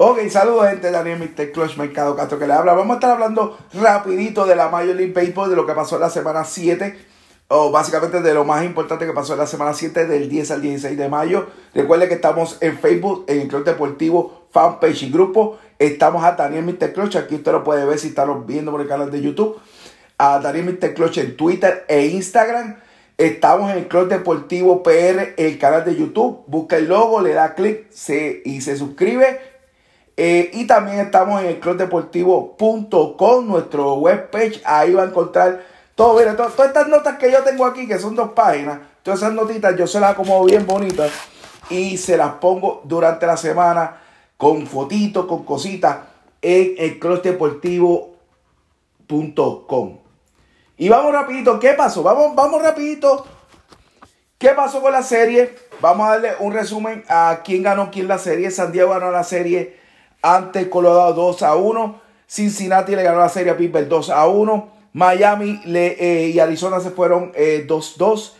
Ok, saludos gente, Daniel Mr. Clutch Mercado Castro que le habla. Vamos a estar hablando rapidito de la Major League Baseball, de lo que pasó en la semana 7, o básicamente de lo más importante que pasó en la semana 7, del 10 al 16 de mayo. Recuerde que estamos en Facebook, en el Club Deportivo, fanpage y grupo. Estamos a Daniel Mr. Clutch, aquí usted lo puede ver si está viendo por el canal de YouTube. A Daniel Mr. Clutch en Twitter e Instagram. Estamos en el Club Deportivo PR, el canal de YouTube. Busca el logo, le da clic y se suscribe eh, y también estamos en el clubdeportivo.com, nuestro webpage. Ahí va a encontrar todo. Mire, todas, estas notas que yo tengo aquí, que son dos páginas, todas esas notitas yo se las acomodo bien bonitas y se las pongo durante la semana con fotitos, con cositas en el clubdeportivo.com. Y vamos rapidito, ¿qué pasó? Vamos, vamos rapidito. ¿Qué pasó con la serie? Vamos a darle un resumen a quién ganó quién la serie. San Diego ganó la serie ante Colorado 2 a 1. Cincinnati le ganó la serie a Pittsburgh 2 a 1. Miami eh, y Arizona se fueron 2-2. Eh,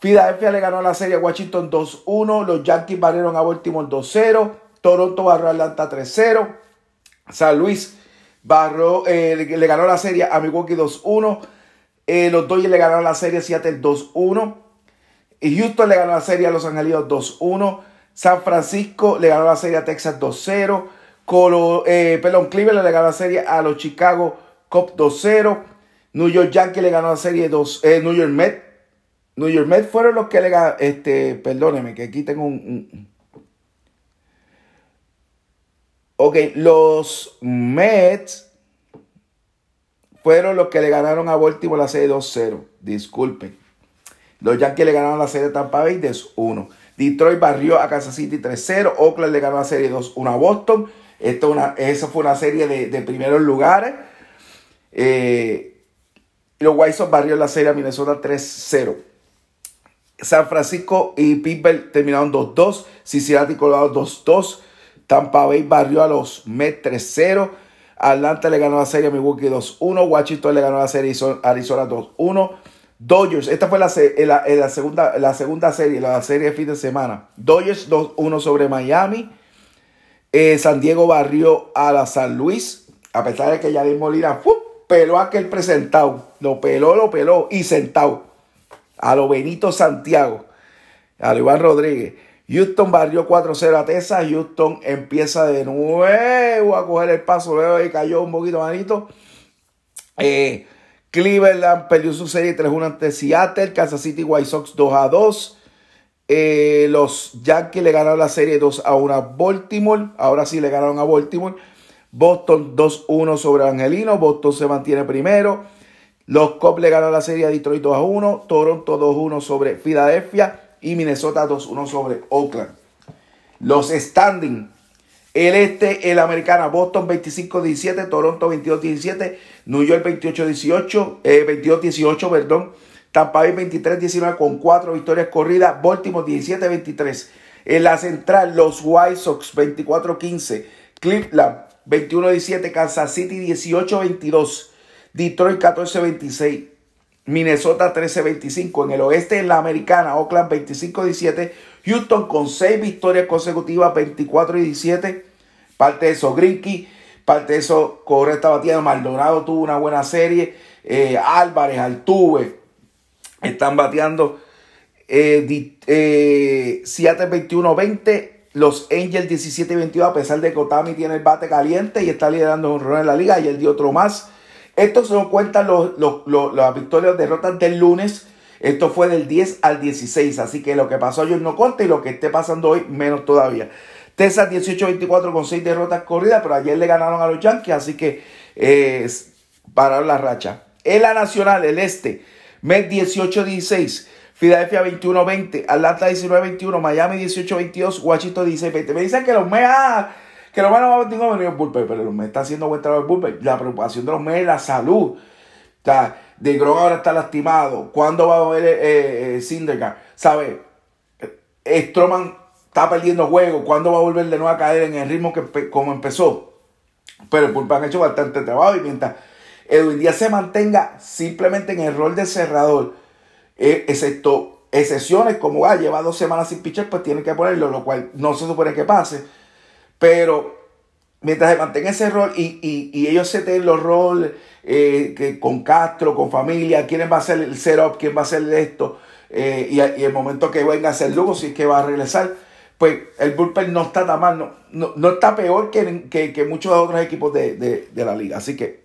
Philadelphia le ganó la serie a Washington 2-1. Los Yankees barrieron a Baltimore 2-0. Toronto barró a Atlanta 3-0. San Luis barró, eh, le ganó la serie a Milwaukee 2-1. los Dodgers le ganaron la serie a Seattle 2-1. Y Houston le ganó la serie a Los Angelinos 2-1. San Francisco le ganó la serie a Texas 2-0. Colo, eh, perdón, Cleveland le ganó la serie a los Chicago Cubs 2-0. New York Yankees le ganó la serie 2. Eh, New York Mets. New York Mets fueron los que le ganaron. Este, perdóneme, que aquí tengo un, Ok, los Mets fueron los que le ganaron a Baltimore la serie 2-0. Disculpen. Los Yankees le ganaron la serie Tampa Bay 2-1. Detroit barrió a Kansas City 3-0. Oakland le ganó la serie 2-1 a Boston. Esto una, esa fue una serie de, primeros lugares. Eh, los White Sox barrió la serie a Minnesota 3-0. San Francisco y Pittsburgh terminaron 2-2. Cincinnati Colorado 2-2. Tampa Bay barrió a los Mets 3-0. Atlanta le ganó la serie a Milwaukee 2-1. Washington le ganó la serie a Arizona 2-1. Dodgers, esta fue la, la, segunda, la segunda serie, la serie de fin de semana. Dodgers 2-1 sobre Miami. Eh, San Diego barrió a la San Luis, a pesar de que Yadir Molina peló a aquel presentado. Lo peló, lo peló y sentado. A lo Benito Santiago, a lo Iván Rodríguez. Houston barrió 4-0 a Texas. Houston empieza de nuevo a coger el paso. Luego y cayó un poquito manito. Eh, Cleveland perdió su serie 3-1 ante Seattle. Kansas City White Sox 2-2. Eh, los Yankees le ganaron la serie 2 a 1 a Baltimore. Ahora sí le ganaron a Baltimore. Boston 2-1 sobre Angelino. Boston se mantiene primero. Los Cubs le ganaron la serie a Detroit 2 a 1. Toronto 2-1 sobre Filadelfia. Y Minnesota 2-1 sobre Oakland. Los standing. El este, el americana, Boston 25-17, Toronto 22-17, New York 28-18, eh, 22-18, perdón. Tampa Bay 23-19 con 4 victorias corridas. Baltimore 17-23. En la central, los White Sox 24-15. Cleveland 21-17. Kansas City 18-22. Detroit 14-26. Minnesota 13-25. En el oeste, en la americana, Oakland 25-17. Houston con 6 victorias consecutivas, 24 17. Parte de eso, Grinky. Parte de eso, Correa está batiendo. Maldonado tuvo una buena serie. Eh, Álvarez, Altuve, están bateando eh, eh, 21-20. Los Angels 17-22, a pesar de que Otami tiene el bate caliente y está liderando un rol en la liga, él dio otro más. Esto se nos cuentan los, las victorias derrotas del lunes. Esto fue del 10 al 16. Así que lo que pasó ayer no conta y lo que esté pasando hoy menos todavía. Texas 18-24 con 6 derrotas corridas, pero ayer le ganaron a los Yankees, así que eh, pararon la racha. En la nacional, el este, Met 18-16, Filadelfia 21-20, Atlanta 19-21, Miami 18-22, Washington 16-20. Me dicen que los Mets, ah, que los Mets no van a venir el bullpen, pero los Mets están haciendo buen trabajo el bullpen. La preocupación de los Mets es la salud. O sea, de Grom ahora está lastimado. ¿Cuándo va a ver eh, eh, ¿Sabe? Stroman está perdiendo juego. ¿Cuándo va a volver de nuevo a caer en el ritmo que como empezó? Pero el bullpen ha hecho bastante trabajo y mientras Edwin Díaz se mantenga simplemente en el rol de cerrador, eh, excepto excepciones como ah, lleva dos semanas sin pitcher, pues tiene que ponerlo, lo cual no se supone que pase. Pero mientras se mantenga ese rol y, ellos se den los roles eh, con Castro, con familia, quién va a ser el setup, quién va a hacer esto, eh, y, el momento que venga a ser Lugo, si es que va a regresar, pues el bullpen no está tan mal, no, no, está peor que, que, muchos otros equipos de, la liga. Así que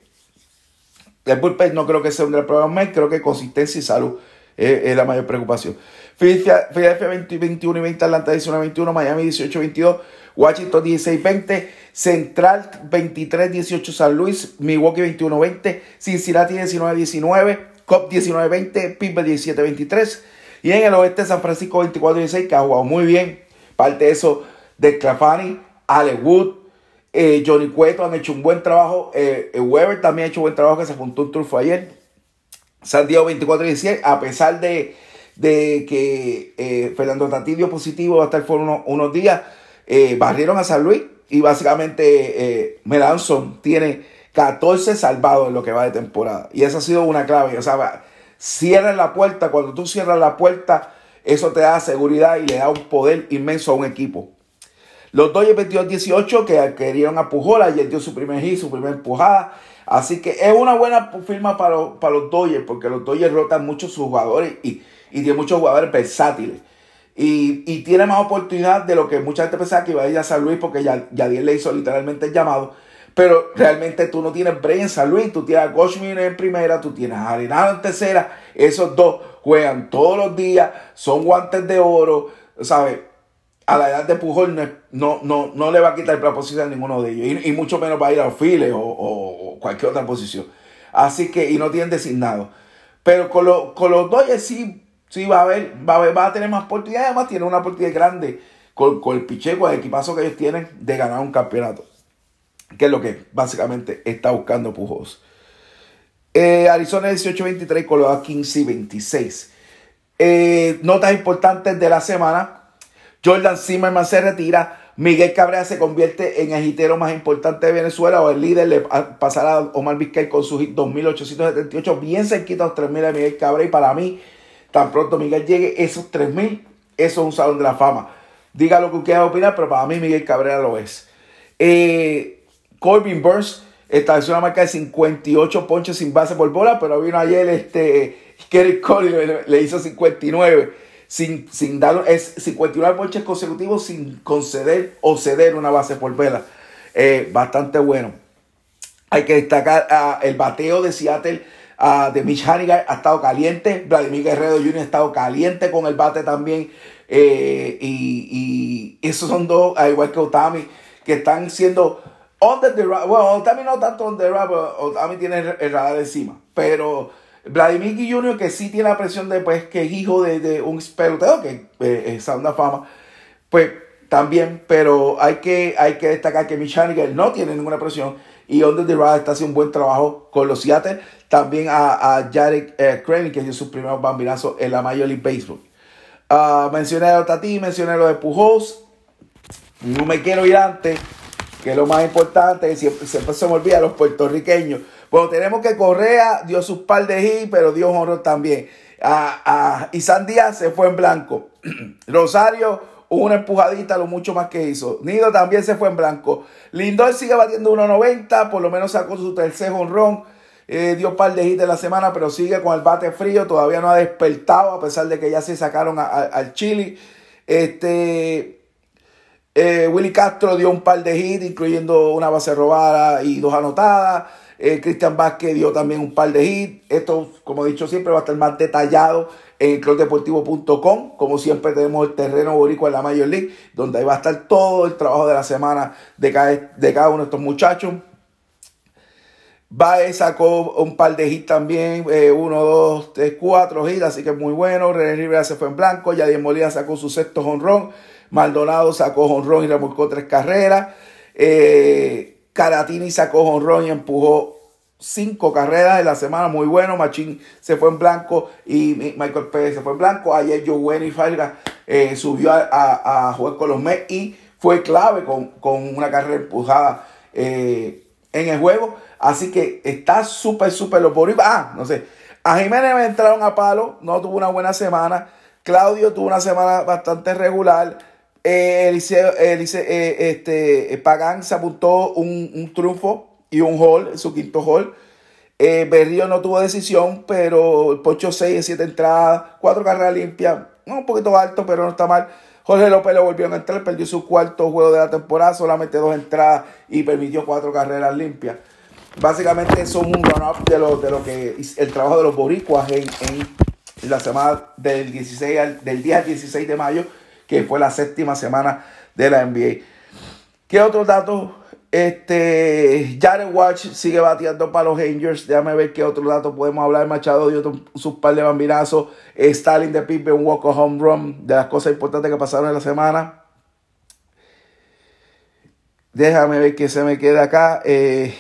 el bullpen no creo que sea un gran problema, creo que consistencia y salud es, la mayor preocupación. Philadelphia 21 y 20, Atlanta 19 21, Miami 18 22, Washington 16 20, Central 23 18, San Luis, Milwaukee 21 20, Cincinnati 19 19, Cop 19 20, Pittsburgh 17 23. Y en el oeste San Francisco 24 16, que ha jugado muy bien. Parte de eso de Clafani, Ale Wood, eh, Johnny Cueto han hecho un buen trabajo. Eh, eh, Weber también ha hecho un buen trabajo que se apuntó un trufo ayer. San Diego 24 16, a pesar de, que Fernando Tati dio positivo va a estar por unos, días, barrieron a San Luis y básicamente Melanson tiene 14 salvados en lo que va de temporada. Y esa ha sido una clave. O sea, cierran la puerta. Cuando tú cierras la puerta, eso te da seguridad y le da un poder inmenso a un equipo. Los Dodgers 22-18 que querían a Pujol, ayer dio su primer hit, su primera empujada. Así que es una buena firma para, los, para los Dodgers, porque los Dodgers rotan mucho sus jugadores y, y tienen muchos jugadores versátiles. Y, y, tiene más oportunidad de lo que mucha gente pensaba que iba a ir a San Luis, porque ya, ya le hizo literalmente el llamado. Pero realmente tú no tienes break en San Luis. Tú tienes a en primera, tú tienes a Arenado en tercera. Esos dos juegan todos los días, son guantes de oro, ¿sabes? A la edad de Pujol no, no, no, le va a quitar la posición a ninguno de ellos. Y, mucho menos va a ir a los files o, cualquier otra posición. Así que, y no tienen designado. Pero con, con los Dodgers sí, sí va a haber, va a, va a tener más oportunidades. Además, tiene una oportunidad grande con, con el piche, con el equipazo que ellos tienen de ganar un campeonato que es lo que básicamente está buscando Pujols. Eh, Arizona 18-23, Colorado 15-26. Eh, notas importantes de la semana. Jordan Zimmerman se retira. Miguel Cabrera se convierte en el hitero más importante de Venezuela o el líder le pasará a Omar Vizquel con su hit 2878, bien cerquita a los 3000 de Miguel Cabrera. Y para mí, tan pronto Miguel llegue, esos 3000, eso es un salón de la fama. Diga lo que quiera opinar, pero para mí Miguel Cabrera lo es. Eh, Corbin Burns estableció una marca de 58 ponches sin base por bola, pero vino ayer este Kerry Cole le, hizo 59 sin, sin dar es 59 ponches consecutivos sin conceder o ceder una base por bola. Eh, bastante bueno. Hay que destacar uh, el bateo de Seattle uh, de Mitch Haniger ha estado caliente. Vladimir Guerrero Jr. ha estado caliente con el bate también. Eh, y, y esos son dos, al igual que Otami, que están siendo Under the bueno, también no tanto on the también tiene el radar encima. Pero Vladimir Jr., que sí tiene la presión de pues, que es hijo de, un pelotero, que eh, es una fama, pues también, pero hay que, hay que destacar que Michaniger no tiene ninguna presión y Under the Radar está haciendo un buen trabajo con los Seattle. También a, a Jared eh, que dio su primer bambinazo en la Major League Baseball. Uh, mencioné a Tati, mencioné lo de Pujols. No me quiero ir antes que es lo más importante, siempre, siempre se me olvida, los puertorriqueños. Bueno, tenemos que Correa dio sus par de hit, pero dio honor también. A, a Díaz se fue en blanco. Rosario, una empujadita, lo mucho más que hizo. Nido también se fue en blanco. Lindor sigue batiendo 1.90, por lo menos sacó su tercer honrón. Eh, dio par de hits de la semana, pero sigue con el bate frío. Todavía no ha despertado, a pesar de que ya se sacaron al Chile. Este. Eh, Willy Castro dio un par de hits, incluyendo una base robada y dos anotadas. Eh, Cristian Vázquez dio también un par de hits. Esto, como he dicho siempre, va a estar más detallado en clubdeportivo.com. Como siempre, tenemos el terreno boricua en la Major League, donde ahí va a estar todo el trabajo de la semana de cada, de cada uno de estos muchachos. Bae sacó un par de hits también, eh, uno, dos, tres, cuatro hits, así que muy bueno. René Rivera se fue en blanco, Yadier Molina sacó su sexto honrón. Maldonado sacó jonrón y remolcó tres carreras. Eh, Caratini sacó jonrón y empujó cinco carreras en la semana, muy bueno. Machín se fue en blanco y Michael Pérez se fue en blanco. Ayer Joe y Falga eh, subió a, jugar con los Mets y fue clave con, una carrera empujada eh, en el juego. Así que está súper, súper los Ah, no sé. A Jiménez me entraron a palo, no tuvo una buena semana. Claudio tuvo una semana bastante regular. Eh, Eliseo, eh, este, Pagán se apuntó un, un, triunfo y un hall, su quinto hall. Eh, Berrío no tuvo decisión, pero Pocho 6 en 7 entradas, 4 carreras limpias, un poquito alto, pero no está mal. Jorge López lo volvió a entrar, perdió su cuarto juego de la temporada, solamente dos entradas y permitió cuatro carreras limpias. Básicamente es un run-up de lo, de lo que el trabajo de los boricuas en, la semana del, 16 del día 16 de mayo, que fue la séptima semana de la NBA. ¿Qué otros datos? Este, Jared Watch sigue bateando para los Rangers. Déjame ver qué otros datos podemos hablar. Machado dio sus par de bambinazos. Stalin de Pipe, un walk home run. De las cosas importantes que pasaron en la semana. Déjame ver qué se me queda acá. Eh,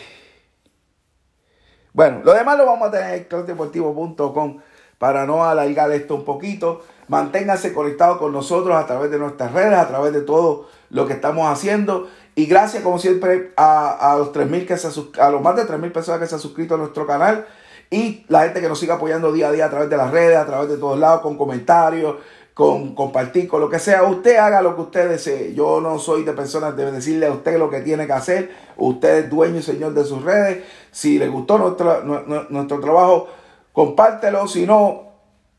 bueno, lo demás lo vamos a tener en clubdeportivo.com para no alargar esto un poquito. Manténganse conectados con nosotros a través de nuestras redes, a través de todo lo que estamos haciendo. Y gracias, como siempre, a, los 3.000 que se a los más de 3.000 personas que se han suscrito a nuestro canal y la gente que nos sigue apoyando día a día a través de las redes, a través de todos lados, con comentarios, con compartir, con lo que sea. Usted haga lo que usted desee. Yo no soy de personas de decirle a usted lo que tiene que hacer. Usted es dueño y señor de sus redes. Si le gustó nuestro, nuestro trabajo, compártelo. Si no,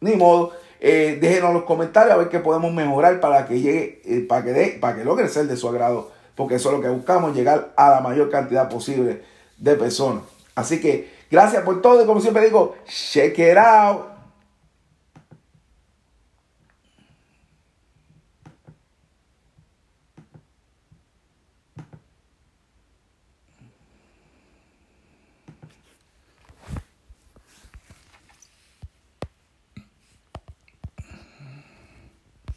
ni modo. Eh, déjenos los comentarios a ver qué podemos mejorar para que llegue, eh, para que para que logre ser de su agrado porque eso es lo que buscamos, llegar a la mayor cantidad posible de personas. Así que gracias por todo y como siempre digo, check it out.